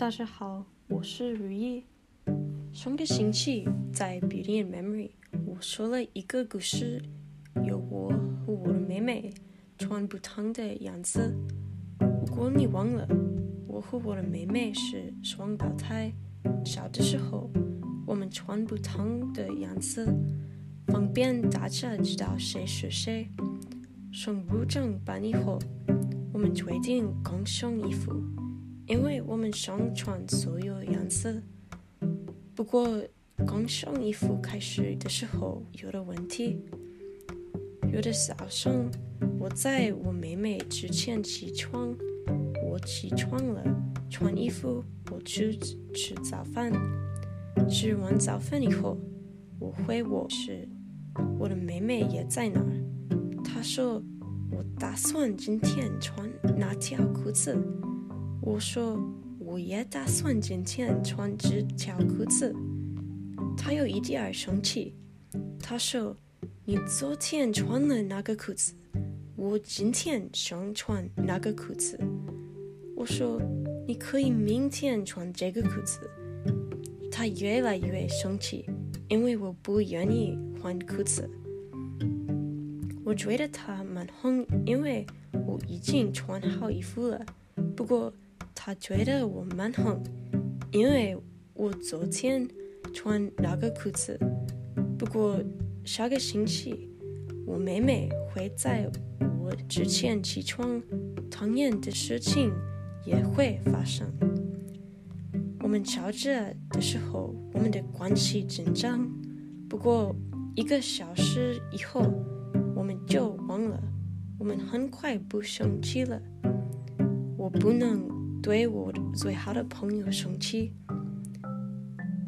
大家好，我是如意。上个星期在 Beauty and Memory，我说了一个故事，有我和我的妹妹穿不同的样子。如果你忘了，我和我的妹妹是双胞胎，小的时候我们穿不同的样子，方便大家知道谁是谁。上入正班以后，我们决定共送衣服。因为我们想穿所有颜色，不过刚上衣服开始的时候有了问题。有的早上，我在我妹妹之前起床，我起床了，穿衣服，我去吃早饭。吃完早饭以后，我回卧室，我的妹妹也在那儿。她说：“我打算今天穿那条裤子。”我说我也打算今天穿这条裤子。他有一点儿生气，他说：“你昨天穿了那个裤子，我今天想穿那个裤子。”我说：“你可以明天穿这个裤子。”他越来越生气，因为我不愿意换裤子。我觉得他蛮横，因为我已经穿好衣服了。不过。他觉得我蛮狠，因为我昨天穿那个裤子。不过下个星期，我妹妹会在我之前起床，同样的事情也会发生。我们吵着的时候，我们的关系紧张。不过一个小时以后，我们就忘了。我们很快不生气了。我不能。对我最好的朋友生气。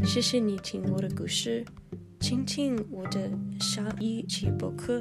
谢谢你听我的故事，倾听我的下一期播客。